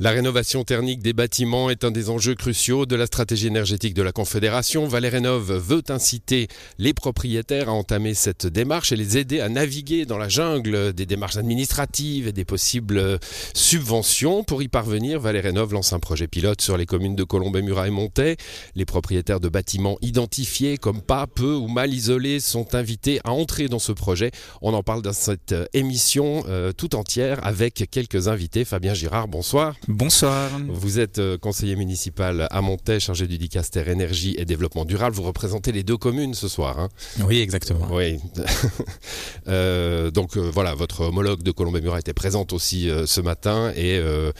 La rénovation thermique des bâtiments est un des enjeux cruciaux de la stratégie énergétique de la Confédération. Valais Rénov veut inciter les propriétaires à entamer cette démarche et les aider à naviguer dans la jungle des démarches administratives et des possibles subventions. Pour y parvenir, Valais Rénov lance un projet pilote sur les communes de Colombey, Murat et Montet. Les propriétaires de bâtiments identifiés comme pas, peu ou mal isolés sont invités à entrer dans ce projet. On en parle dans cette émission euh, tout entière avec quelques invités. Fabien Girard, bonsoir. Bonsoir. Vous êtes euh, conseiller municipal à Montet, chargé du Dicaster Énergie et Développement Durable. Vous représentez les deux communes ce soir. Hein oui, exactement. Oui. euh, donc euh, voilà, votre homologue de Colombey-Murat était présente aussi euh, ce matin et euh,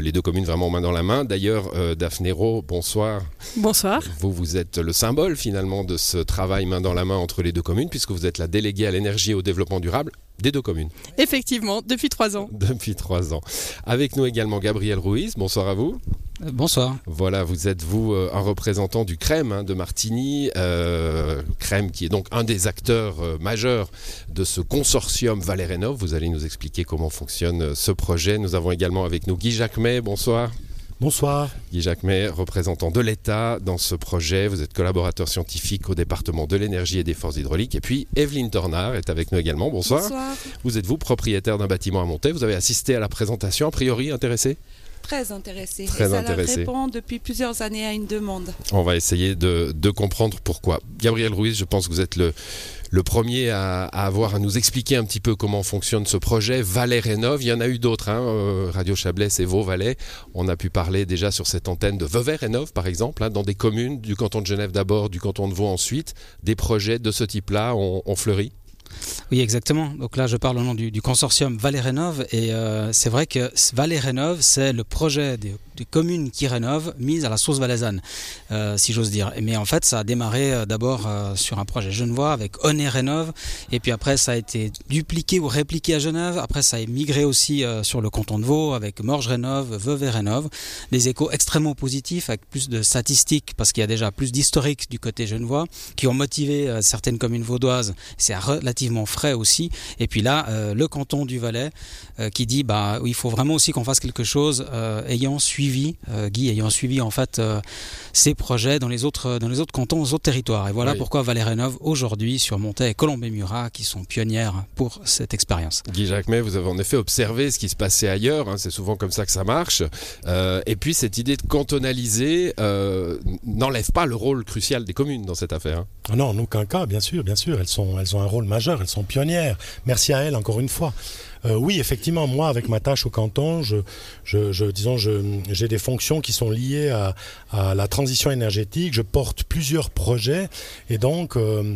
les deux communes vraiment main dans la main. D'ailleurs, Daphné Rowe, bonsoir. Bonsoir. Vous, vous êtes le symbole finalement de ce travail main dans la main entre les deux communes puisque vous êtes la déléguée à l'énergie et au développement durable des deux communes. Effectivement, depuis trois ans. Depuis trois ans. Avec nous également Gabriel Ruiz. Bonsoir à vous. Euh, bonsoir. Voilà, vous êtes vous euh, un représentant du Crème hein, de Martigny, euh, Crème qui est donc un des acteurs euh, majeurs de ce consortium Valais Rénov. Vous allez nous expliquer comment fonctionne ce projet. Nous avons également avec nous Guy Jacquemet. Bonsoir. Bonsoir. Guy Jacquemet, représentant de l'État dans ce projet. Vous êtes collaborateur scientifique au département de l'énergie et des forces hydrauliques. Et puis Evelyne Tornard est avec nous également. Bonsoir. Bonsoir. Vous êtes vous propriétaire d'un bâtiment à monter. Vous avez assisté à la présentation, a priori intéressé? Très intéressé. Très Et ça répond depuis plusieurs années à une demande. On va essayer de, de comprendre pourquoi. Gabriel Ruiz, je pense que vous êtes le, le premier à, à avoir à nous expliquer un petit peu comment fonctionne ce projet. Valais Rénov, il y en a eu d'autres. Hein, euh, Radio Chablais, c'est Vaux Valais. On a pu parler déjà sur cette antenne de Vevey Rénov, par exemple, hein, dans des communes du canton de Genève d'abord, du canton de Vaud ensuite. Des projets de ce type-là ont, ont fleuri. Oui, exactement. Donc là, je parle au nom du, consortium Valais Rénov. Et euh, c'est vrai que Valais Rénov, c'est le projet des, communes qui rénovent mise à la source valaisanne, euh, si j'ose dire. Mais en fait, ça a démarré euh, d'abord sur un projet genevois avec Oné Rénov. Et puis après, ça a été dupliqué ou répliqué à Genève. Après, ça a migré aussi sur le canton de Vaud avec Morges Rénov, Vevey Rénov. Des échos extrêmement positifs avec plus de statistiques parce qu'il y a déjà plus d'historique du côté genevois qui ont motivé certaines communes vaudoises. C'est relativement frais aussi. Et puis là, euh, le canton du Valais euh, qui dit bah il faut vraiment aussi qu'on fasse quelque chose euh, ayant suivi euh, Guy ayant suivi en fait euh, ces projets dans les autres dans les autres cantons, aux autres territoires. Et voilà Oui. pourquoi Valais Rénov aujourd'hui sur Montet et Colombey-Murat qui sont pionnières pour cette expérience. Guy Jacquemet, vous avez en effet observé ce qui se passait ailleurs. hein, c'est souvent comme ça que ça marche. Euh, et puis cette idée de cantonaliser euh, n'enlève pas le rôle crucial des communes dans cette affaire. hein. Ah non, en aucun cas, bien sûr, bien sûr. Elles, sont, elles ont un rôle majeur, elles sont pionnières. Merci à elles encore une fois. Euh, oui, effectivement, moi, avec ma tâche au canton, disons, j'ai des fonctions qui sont liées à, à la transition énergétique. Je porte plusieurs projets et donc euh,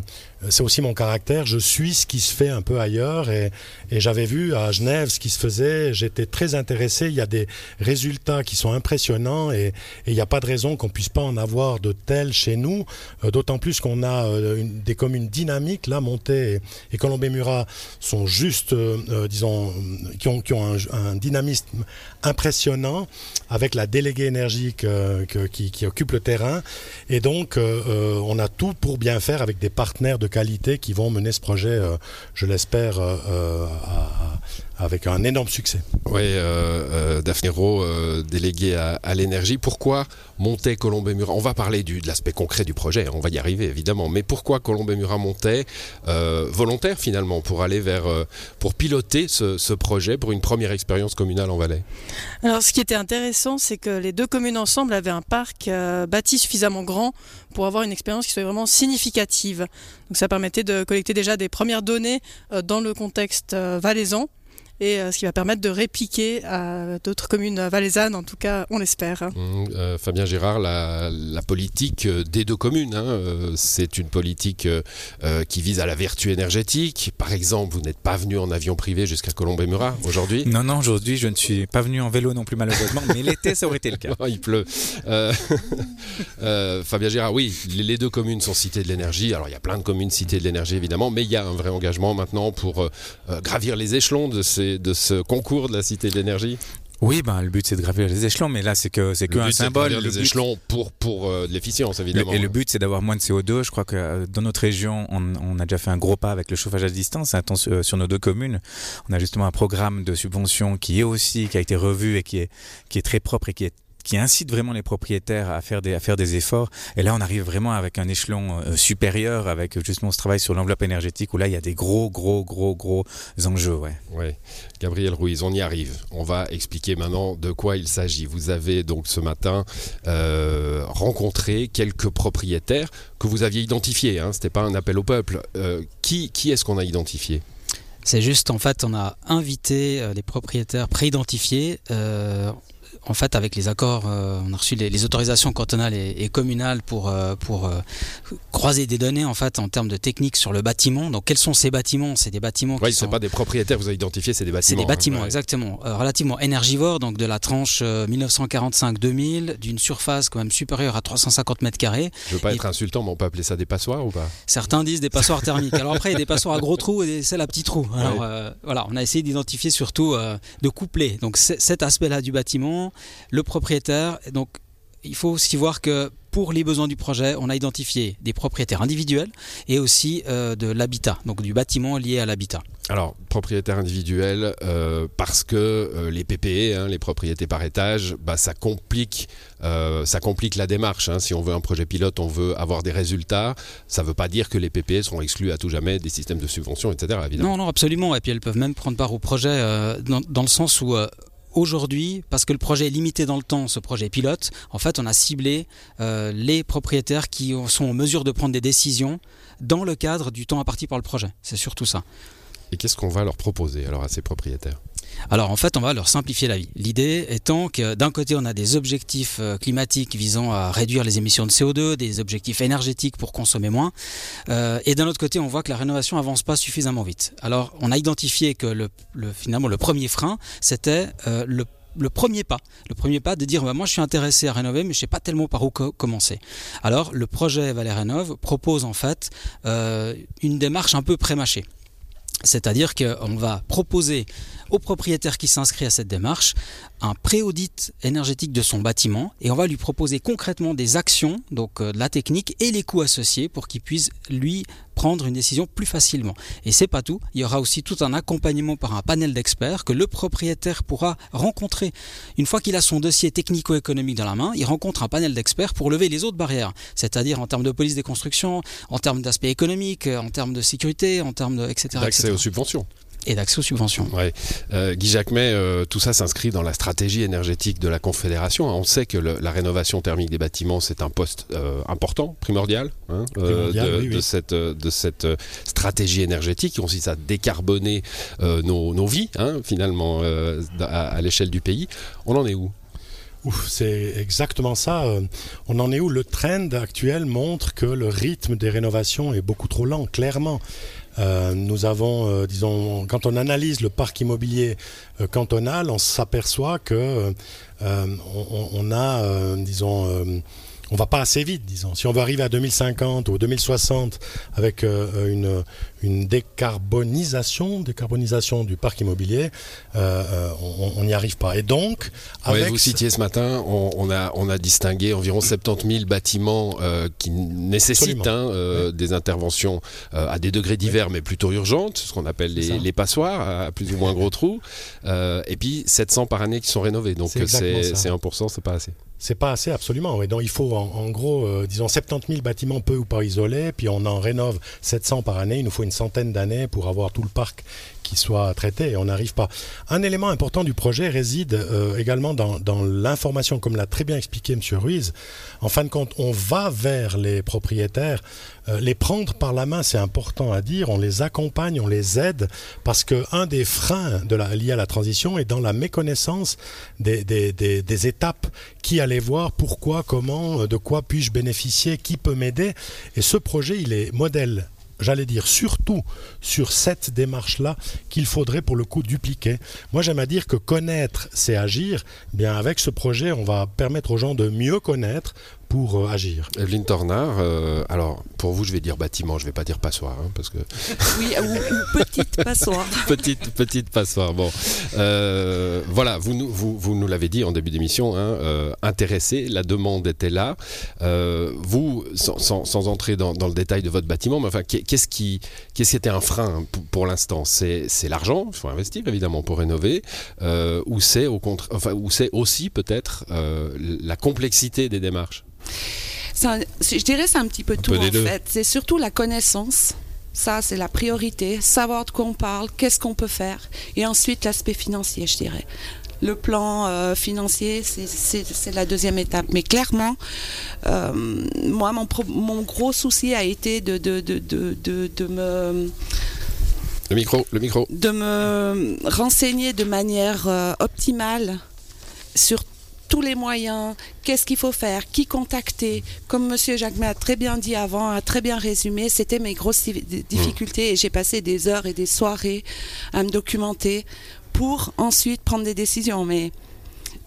c'est aussi mon caractère. Je suis ce qui se fait un peu ailleurs et, j'avais vu à Genève ce qui se faisait. J'étais très intéressé. Il y a des résultats qui sont impressionnants et il n'y a pas de raison qu'on puisse pas en avoir de tels chez nous. Euh, D'autant plus qu'on a euh, des communes dynamiques. Là, Montet et, et Colombey-Murat sont juste, euh, euh, disons, euh, qui ont, un, dynamisme impressionnant avec la déléguée énergie qui, occupe le terrain. Et donc, euh, euh, on a tout pour bien faire avec des partenaires de qualité qui vont mener ce projet, euh, je l'espère, euh, euh, à- à- avec un énorme succès. Oui, euh, euh, Daphné Rowe, euh, déléguée à, à l'énergie. Pourquoi Montet, Colombey, Murat? On va parler du, de l'aspect concret du projet, on va y arriver évidemment. Mais pourquoi Colombey, Murat, Montet euh, Volontaire finalement pour aller vers, euh, pour piloter ce, ce projet pour une première expérience communale en Valais? Alors, ce qui était intéressant, c'est que les deux communes ensemble avaient un parc euh, bâti suffisamment grand pour avoir une expérience qui soit vraiment significative. Donc, ça permettait de collecter déjà des premières données euh, dans le contexte euh, valaisan. Et euh, ce qui va permettre de répliquer à d'autres communes valaisannes, en tout cas, on l'espère. Hum, euh, Fabien Gérard, la, la politique euh, des deux communes, hein, euh, c'est une politique qui vise à la vertu énergétique. Par exemple, vous n'êtes pas venu en avion privé jusqu'à Colombey-Murat aujourd'hui? Non, non, aujourd'hui, je ne suis pas venu en vélo non plus, malheureusement, mais l'été, ça aurait été le cas. Il pleut. Euh, euh, Fabien Girard, oui, les, les deux communes sont citées de l'énergie. Alors, il y a plein de communes citées de l'énergie, évidemment, mais il y a un vrai engagement maintenant pour euh, gravir les échelons de, ces, de ce concours de la cité de l'énergie. Oui, ben, le but c'est de gravir les échelons, mais là c'est que c'est que Le un but, c'est de symbole. gravir Le les but- échelons pour, pour euh, de l'efficience, le- évidemment. et le but c'est d'avoir moins de CO2. Je crois que euh, dans notre région, on, on a déjà fait un gros pas avec le chauffage à distance. Attends, sur, sur nos deux communes, on a justement un programme de subvention qui est aussi qui a été revu et qui est qui est très propre et qui est qui incite vraiment les propriétaires à faire des à faire des efforts. Et là, on arrive vraiment avec un échelon euh, supérieur, avec justement ce travail sur l'enveloppe énergétique où là, il y a des gros, gros, gros, gros enjeux. Ouais. Ouais. Gabriel Ruiz, on y arrive. On va expliquer maintenant de quoi il s'agit. Vous avez donc ce matin euh, rencontré quelques propriétaires que vous aviez identifiés. Hein. C'était pas un appel au peuple. Euh, qui qui est-ce qu'on a identifié? C'est juste, en fait, on a invité les propriétaires préidentifiés. euh, en fait, avec les accords, euh, on a reçu les, les autorisations cantonales et, et communales pour, euh, pour euh, croiser des données en fait en termes de technique sur le bâtiment. Donc, quels sont ces bâtiments? C'est des bâtiments qui Oui, sont pas des propriétaires. Vous avez identifié, c'est des bâtiments. c'est des hein. bâtiments, Ouais. exactement. Relativement énergivores, donc de la tranche euh, 1945-2000, d'une surface quand même supérieure à 350 mètres carrés. Je veux pas Et- être insultant, mais on peut appeler ça des passoires ou pas? Certains disent des passoires thermiques. Alors après, il y a des passoires à gros trous et des celles à petits trous. Alors Ouais. voilà, on a essayé d'identifier surtout, de coupler. Donc cet aspect-là du bâtiment, le propriétaire. Donc il faut aussi voir que pour les besoins du projet, on a identifié des propriétaires individuels et aussi euh, de l'habitat, donc du bâtiment lié à l'habitat. Alors, propriétaire individuel, euh, parce que euh, les PPE, hein, les propriétés par étage, bah, ça complique, ça complique la démarche. hein. Si on veut un projet pilote, on veut avoir des résultats. Ça ne veut pas dire que les PPE seront exclus à tout jamais des systèmes de subvention, etc. Évidemment. Non, non, absolument. Et puis elles peuvent même prendre part au projet dans, dans le sens où aujourd'hui, parce que le projet est limité dans le temps, ce projet pilote, en fait, on a ciblé euh, les propriétaires qui sont en mesure de prendre des décisions dans le cadre du temps imparti par le projet. C'est surtout ça. Et qu'est-ce qu'on va leur proposer alors à ces propriétaires? Alors en fait, on va leur simplifier la vie. L'idée étant que d'un côté, on a des objectifs euh, climatiques visant à réduire les émissions de CO2, des objectifs énergétiques pour consommer moins, euh, et d'un autre côté, on voit que la rénovation avance pas suffisamment vite. Alors on a identifié que le, le- finalement le premier frein, c'était euh, le premier pas, le premier pas de dire bah, moi je suis intéressé à rénover mais je sais pas tellement par où co- commencer. Alors le projet Valais propose en fait une démarche un peu prémâchée. C'est-à-dire qu'on va proposer au propriétaire qui s'inscrit à cette démarche un pré-audit énergétique de son bâtiment et on va lui proposer concrètement des actions, donc euh, de la technique et les coûts associés pour qu'il puisse lui prendre une décision plus facilement. Et c'est pas tout, il y aura aussi tout un accompagnement par un panel d'experts que le propriétaire pourra rencontrer. Une fois qu'il a son dossier technico-économique dans la main, il rencontre un panel d'experts pour lever les autres barrières, c'est-à-dire en termes de police des constructions, en termes d'aspect économique, en termes de sécurité, en termes de etc. D'accès etc. aux subventions. Et d'accès aux subventions. Ouais. Euh, Guy Jacquemet, euh, tout ça s'inscrit dans la stratégie énergétique de la Confédération. On sait que le- la rénovation thermique des bâtiments, c'est un poste euh, important, primordial, hein, euh, Primordial, de, oui, oui. de cette, de cette stratégie énergétique qui consiste à décarboner euh, nos, nos vies, hein, finalement, euh, à, à l'échelle du pays. On en est où? C'est exactement ça. On en est où? Le trend actuel montre que le rythme des rénovations est beaucoup trop lent, clairement. Euh, nous avons, euh, disons, quand on analyse le parc immobilier euh, cantonal, on s'aperçoit que on, a, disons, on va pas assez vite, disons. Si on veut arriver à 2050 ou 2060 avec euh, une, une décarbonisation, décarbonisation du parc immobilier, euh, euh, on n'y arrive pas. Et donc, Ouais, avec vous citiez ce matin, on, on a, on a distingué environ 70 000 bâtiments euh, qui nécessitent hein, des interventions à des degrés divers, mais plutôt urgentes, ce qu'on appelle les, les passoires, à plus ou moins gros trous, et puis 700 par année qui sont rénovés. Donc c'est 1%, c'est pas assez. C'est pas assez, absolument. Donc il faut en, en gros, euh, disons, 70 000 bâtiments peu ou pas isolés, puis on en rénove 700 par année. Il nous faut une centaine d'années pour avoir tout le parc qui soit traité et on n'arrive pas. Un élément important du projet réside euh, également dans, l'information, comme l'a très bien expliqué M. Ruiz. En fin de compte, on va vers les propriétaires, euh, les prendre par la main, c'est important à dire, on les accompagne, on les aide, parce que un des freins de liés à la transition est dans la méconnaissance des étapes qui allait voir pourquoi, comment, euh, de quoi puis-je bénéficier, qui peut m'aider. Et ce projet, il est modèle j'allais dire surtout sur cette démarche-là qu'il faudrait pour le coup dupliquer. Moi j'aime à dire que connaître c'est agir. Bien avec ce projet on va permettre aux gens de mieux connaître pour euh, agir. Evelyne Tornard, euh, alors pour vous, je vais dire bâtiment, je vais pas dire passoire, hein, parce que Oui, ou, ou petite passoire. petite petite passoire. Bon, Euh, voilà, vous nous vous, vous nous l'avez dit en début d'émission, hein, euh, intéressé, la demande était là. Euh, vous, sans, sans- sans entrer dans, dans le détail de votre bâtiment, mais enfin, qu'est- qu'est-ce qui qu'est-ce qui était un frein pour, pour l'instant? C'est l'argent, il faut investir évidemment pour rénover, euh, ou c'est au contre, enfin, ou c'est aussi peut-être euh, la complexité des démarches? Un- je dirais c'est un petit peu tout peu en fait. C'est surtout la connaissance. Ça, c'est la priorité. Savoir de quoi on parle, qu'est-ce qu'on peut faire. Et ensuite, l'aspect financier, je dirais. Le plan euh, financier, c'est- la deuxième étape. Mais clairement, euh, moi, mon, pro- mon gros souci a été de, de, de, de, de, de me Le micro, le micro. de me renseigner de manière euh, optimale sur tous les moyens, qu'est-ce qu'il faut faire, qui contacter. Comme Monsieur Jacquemet a très bien dit avant, a très bien résumé, c'était mes grosses di- difficultés et j'ai passé des heures et des soirées à me documenter pour ensuite prendre des décisions. Mais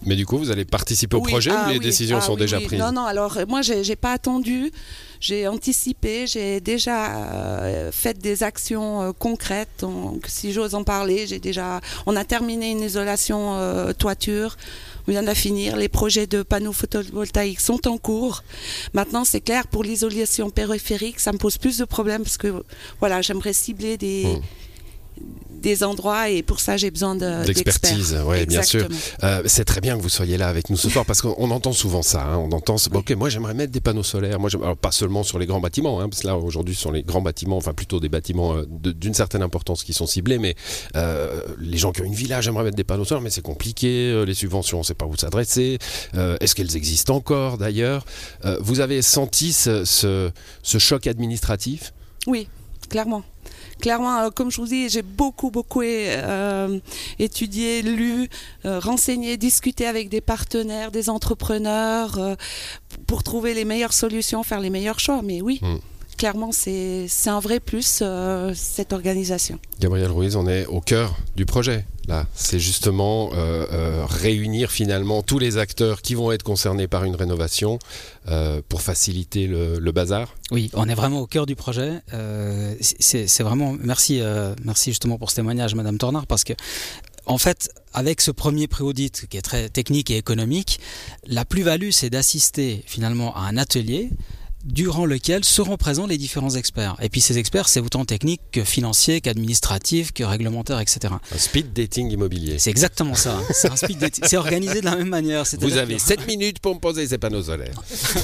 Mais du coup, vous allez participer au oui, projet ah ou les oui, décisions ah sont oui, déjà prises? Non, non, alors euh, moi, j'ai j'ai pas attendu. J'ai anticipé, j'ai déjà euh, fait des actions euh, concrètes. Donc, si j'ose en parler, j'ai déjà. On a terminé une isolation euh, toiture. On vient de finir. Les projets de panneaux photovoltaïques sont en cours. Maintenant, c'est clair, pour l'isolation périphérique, ça me pose plus de problèmes parce que, voilà, j'aimerais cibler des. Mm. Des endroits et pour ça j'ai besoin de- D'expertise, d'experts. ouais, bien sûr. Euh, c'est très bien que vous soyez là avec nous ce soir parce qu'on on entend souvent ça. hein, on entend, bon, ok, moi j'aimerais mettre des panneaux solaires. Moi, alors, pas seulement sur les grands bâtiments, hein, parce que là aujourd'hui ce sont les grands bâtiments, enfin plutôt des bâtiments euh, de- d'une certaine importance qui sont ciblés, mais euh, les gens qui ont une villa, j'aimerais mettre des panneaux solaires, mais c'est compliqué. les subventions, on ne sait pas où s'adresser. Est-ce qu'elles existent encore d'ailleurs? Vous avez senti ce, ce- ce choc administratif? Oui, clairement. Clairement, euh, comme je vous dis, j'ai beaucoup, beaucoup euh, étudié, lu, euh, renseigné, discuté avec des partenaires, des entrepreneurs, pour trouver les meilleures solutions, faire les meilleurs choix. Mais oui, Mm. Clairement, c'est c'est un vrai plus, euh, cette organisation. Gabriel Ruiz, on est au cœur du projet. Là, c'est justement euh, euh, réunir finalement tous les acteurs qui vont être concernés par une rénovation euh, pour faciliter le, le bazar. Oui, on est vraiment au cœur du projet. Euh, c'est c'est vraiment merci, euh, merci justement pour ce témoignage, Madame Tornard, parce que en fait, avec ce premier pré-audit qui est très technique et économique, la plus-value, c'est d'assister finalement à un atelier durant lequel seront présents les différents experts. Et puis ces experts, c'est autant technique que financier, qu'administratif, que réglementaire, etc. Un speed dating immobilier. C'est exactement ça. hein. C'est un speed dating. C'est organisé de la même manière. Vous avez que- 7 minutes pour me poser ces panneaux solaires.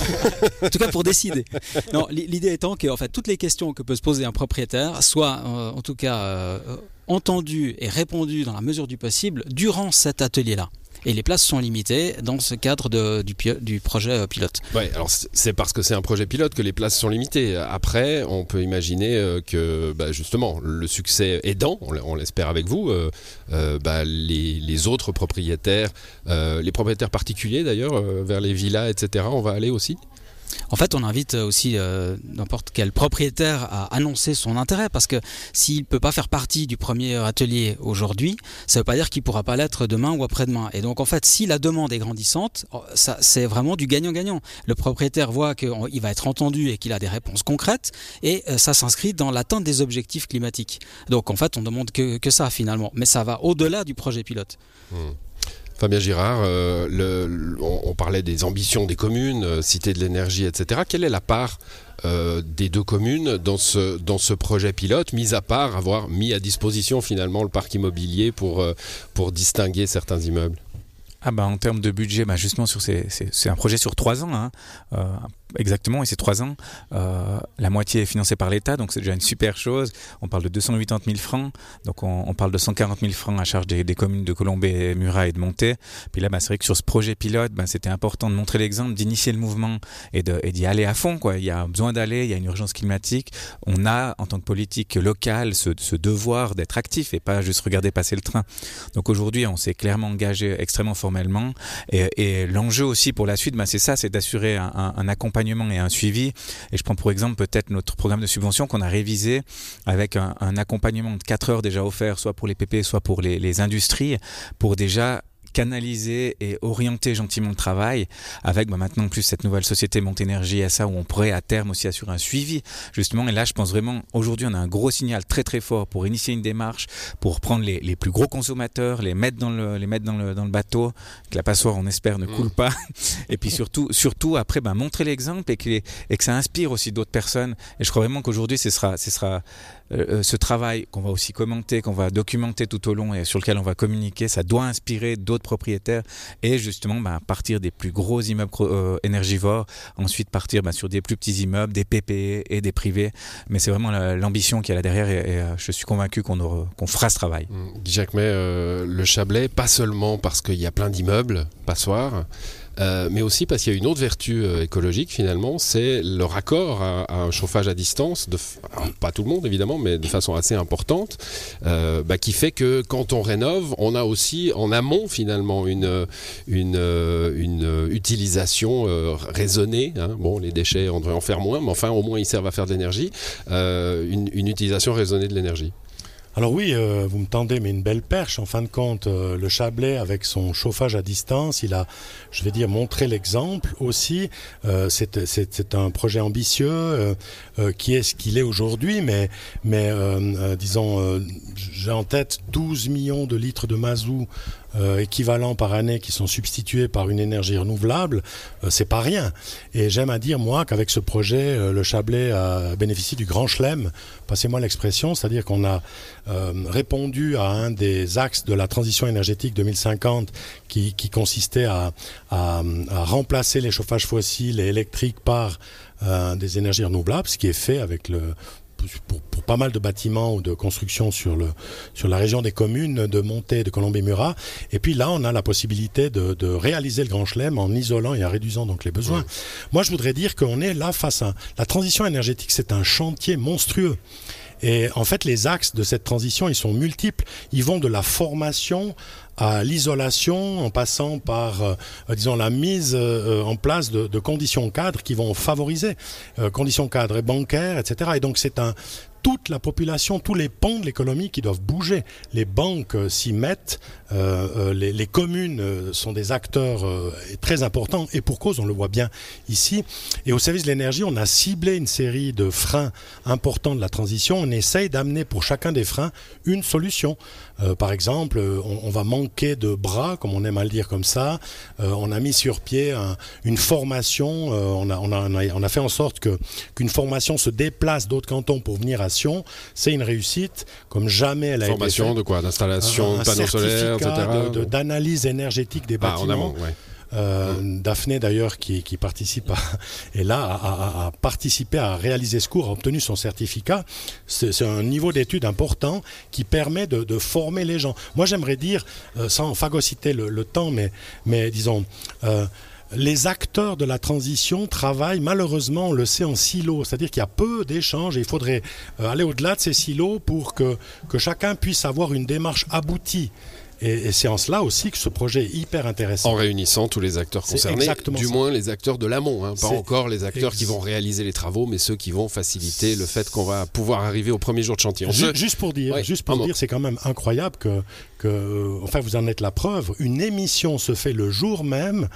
en tout cas pour décider. Non, l'idée étant que en fait toutes les questions que peut se poser un propriétaire soient euh, en tout cas euh, entendues et répondues dans la mesure du possible durant cet atelier-là. Et les places sont limitées dans ce cadre du, projet euh, pilote. Ouais, alors c'est parce que c'est un projet pilote que les places sont limitées. Après, on peut imaginer euh, que bah, justement le succès aidant, on l'espère avec vous, euh, bah, les, autres propriétaires, les propriétaires particuliers d'ailleurs, vers les villas, etc. On va aller aussi? En fait, on invite aussi euh, n'importe quel propriétaire à annoncer son intérêt parce que s'il ne peut pas faire partie du premier atelier aujourd'hui, ça ne veut pas dire qu'il ne pourra pas l'être demain ou après-demain. Et donc, en fait, si la demande est grandissante, oh, c'est vraiment du gagnant-gagnant. Le propriétaire voit qu'il va être entendu et qu'il a des réponses concrètes et euh, ça s'inscrit dans l'atteinte des objectifs climatiques. Donc, en fait, on demande que, que ça finalement. Mais ça va au-delà du projet pilote. Fabien Girard, euh, on, parlait des ambitions des communes, euh, Cité de l'énergie, etc. Quelle est la part euh, des deux communes dans ce, projet pilote, mis à part avoir mis à disposition finalement le parc immobilier pour, distinguer certains immeubles? Ah bah en termes de budget, bah justement c'est un projet sur trois ans, hein, exactement, et c'est trois ans. Euh, la moitié est financée par l'État, donc c'est déjà une super chose. On parle de 280 000 francs, donc on, parle de 140 000 francs à charge des, communes de Colombay, Murat et de Monté. Puis là, bah, c'est vrai que sur ce projet pilote, bah, c'était important de montrer l'exemple, d'initier le mouvement et d'y aller à fond. Il y a besoin d'aller, il y a une urgence climatique. On a, en tant que politique locale, ce, devoir d'être actif et pas juste regarder passer le train. Donc aujourd'hui, on s'est clairement engagé extrêmement formellement. Et, l'enjeu aussi pour la suite, bah, c'est ça, c'est d'assurer un accompagnement et un suivi. Et je prends pour exemple peut-être notre programme de subvention qu'on a révisé avec un, accompagnement de 4 heures déjà offert, soit pour les PP, soit pour les, les industries, pour déjà canaliser et orienter gentiment le travail avec bah, maintenant plus cette nouvelle société Monténergie SA où on pourrait à terme aussi assurer un suivi justement. Et là je pense vraiment aujourd'hui on a un gros signal très très fort pour initier une démarche pour prendre les, les plus gros consommateurs les mettre dans le les mettre dans le, dans le bateau que la passoire on espère ne coule Mm. pas. Et puis surtout surtout après bah, montrer l'exemple et que, les- et que ça inspire aussi d'autres personnes. Et je crois vraiment qu'aujourd'hui ce sera ce sera euh, euh, ce travail qu'on va aussi commenter, qu'on va documenter tout au long et sur lequel on va communiquer, ça doit inspirer d'autres propriétaires et justement bah, partir des plus gros immeubles euh, énergivores, ensuite partir bah, sur des plus petits immeubles, des PPE et des privés. Mais c'est vraiment la- l'ambition qu'il y a là derrière et, je suis convaincu qu'on fera ce travail. Mm. Guy Jacquemet, euh, le Chablais, pas seulement parce qu'il y a plein d'immeubles, passoires, euh, mais aussi parce qu'il y a une autre vertu euh, écologique finalement, c'est le raccord à, un chauffage à distance, pas tout le monde évidemment, mais de façon assez importante, euh, bah, qui fait que quand on rénove, on a aussi en amont finalement une, une, utilisation raisonnée. hein. Bon, les déchets, on devrait en faire moins, mais enfin au moins ils servent à faire de l'énergie, une utilisation raisonnée de l'énergie. Alors oui, euh, vous me tendez, mais une belle perche. En fin de compte, euh, le Chablais, avec son chauffage à distance, il a, je vais dire, montré l'exemple aussi. Euh, c'est un projet ambitieux qui est ce qu'il est aujourd'hui, mais, mais disons, j'ai en tête 12 millions de litres de mazout euh, équivalents par année qui sont substitués par une énergie renouvelable. Euh, c'est pas rien. Et j'aime à dire, moi, qu'avec ce projet, euh, le Chablais a bénéficié du grand chelem, passez-moi l'expression, c'est-à-dire qu'on a euh, répondu à un des axes de la transition énergétique 2050 qui, consistait à, remplacer les chauffages fossiles et électriques par des énergies renouvelables, ce qui est fait avec le pour, pour pas mal de bâtiments ou de constructions sur, le, sur la région des communes de Montée, de Colombie-Murat. Et puis là, on a la possibilité de, de réaliser le Grand Chelem en isolant et en réduisant donc les besoins. Moi, je voudrais dire qu'on est là face à... La transition énergétique, c'est un chantier monstrueux. Et en fait, les axes de cette transition, ils sont multiples. Ils vont de la formation à l'isolation, en passant par, euh, disons, la mise euh, en place de, conditions cadres qui vont favoriser euh, conditions cadres et bancaires, etc. Et donc, c'est un toute la population, tous les pans de l'économie qui doivent bouger. Les banques euh, s'y mettent, euh, euh, les, communes sont des acteurs très importants, et pour cause, on le voit bien ici. Et au service de l'énergie, on a ciblé une série de freins importants de la transition. On essaye d'amener pour chacun des freins une solution. Par exemple, on, va manquer de bras, comme on aime à le dire comme ça. On a mis sur pied un, une formation. On a, fait en sorte qu'une formation se déplace d'autres cantons pour venir à C'est une réussite comme jamais elle a formation été faite. de quoi? D'installation de panneaux solaires, etc. D'analyse énergétique des bâtiments. Ah, en amont, ouais. Euh, Daphné d'ailleurs qui, qui, participe à, est là à, participer à réaliser ce cours a obtenu son certificat c'est un niveau d'étude important qui permet de, de, former les gens moi j'aimerais dire euh, sans phagocyter le, le, temps mais, mais disons euh, les acteurs de la transition travaillent malheureusement, on le sait, en silo. C'est-à-dire qu'il y a peu d'échanges et il faudrait euh, aller au-delà de ces silos pour que, que chacun puisse avoir une démarche aboutie. Et, c'est en cela aussi que ce projet est hyper intéressant. En réunissant tous les acteurs concernés, du ça. moins les acteurs de l'amont, hein, pas encore les acteurs qui vont réaliser les travaux, mais ceux qui vont faciliter le fait qu'on va pouvoir arriver au premier jour de chantier. Juste, juste pour dire, ouais, juste pour dire, c'est quand même incroyable que, que, enfin, vous en êtes la preuve. Une émission se fait le jour même.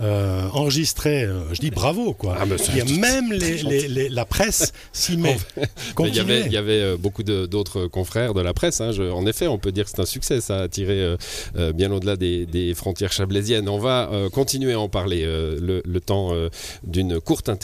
Euh, enregistrée, euh, je dis bravo quoi. Ah, il y a même les, les, les, la presse s'y met. il y avait, il y avait euh, beaucoup d'autres confrères de la presse. Hein. Je, en effet, on peut dire que c'est un succès. Ça a attiré euh, bien au-delà des, des, frontières chablaisiennes. On va euh, continuer à en parler le, le temps d'une courte interruption.